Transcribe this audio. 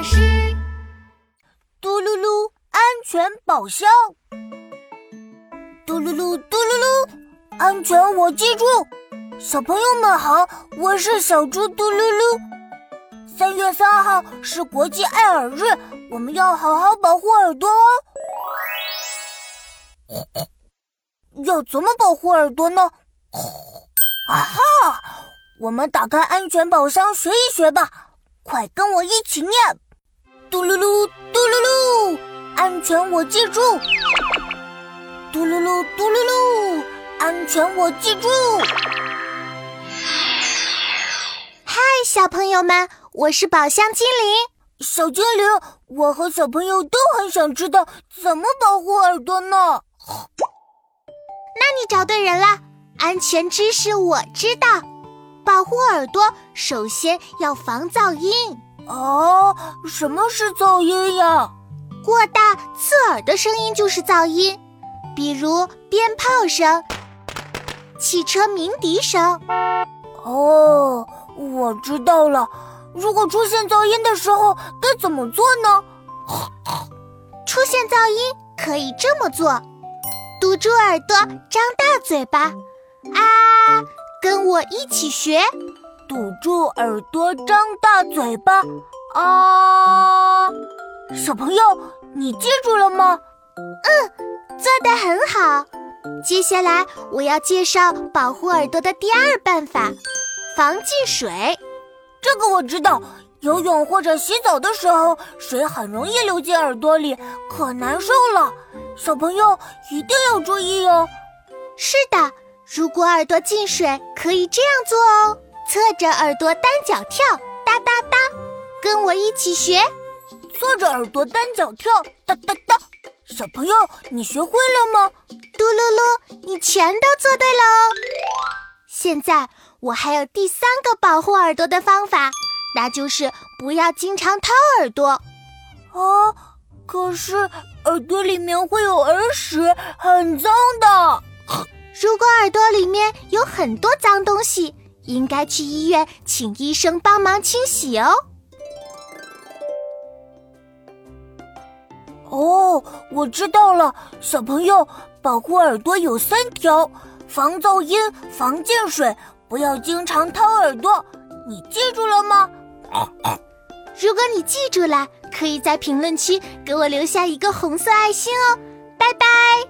巴士。嘟噜噜，安全宝箱。嘟噜噜，嘟噜噜，安全我记住。小朋友们好，我是小猪嘟噜噜。三月三号是国际爱耳日，我们要好好保护耳朵哦。要怎么保护耳朵呢？啊哈！我们打开安全宝箱学一学吧，快跟我一起念：嘟噜噜，嘟噜噜，安全我记住。嘟噜噜，嘟噜噜，安全我记住。嗨，小朋友们，我是宝箱精灵。小精灵，我和小朋友都很想知道怎么保护耳朵呢。那你找对人了，安全知识我知道。保护耳朵，首先要防噪音。哦，什么是噪音呀？过大刺耳的声音就是噪音，比如鞭炮声、汽车鸣笛声。哦，我知道了。如果出现噪音的时候该怎么做呢？出现噪音可以这么做：堵住耳朵，张大嘴巴，啊！跟我一起学，堵住耳朵，张大嘴巴，啊！小朋友，你记住了吗？嗯，做得很好。接下来我要介绍保护耳朵的第二办法——防进水。这个我知道，游泳或者洗澡的时候，水很容易流进耳朵里，可难受了。小朋友一定要注意哦。是的。如果耳朵进水，可以这样做哦：侧着耳朵单脚跳，哒哒哒，跟我一起学。侧着耳朵单脚跳，哒哒哒。小朋友，你学会了吗？嘟噜噜，你全都做对了哦。现在我还有第三个保护耳朵的方法，那就是不要经常掏耳朵。哦，可是耳朵里面会有耳屎，很脏的。如果耳朵里面有很多脏东西，应该去医院请医生帮忙清洗哦。哦，我知道了，小朋友，保护耳朵有三条：防噪音、防进水，不要经常掏耳朵。你记住了吗？啊啊如果你记住了，可以在评论区给我留下一个红色爱心哦。拜拜。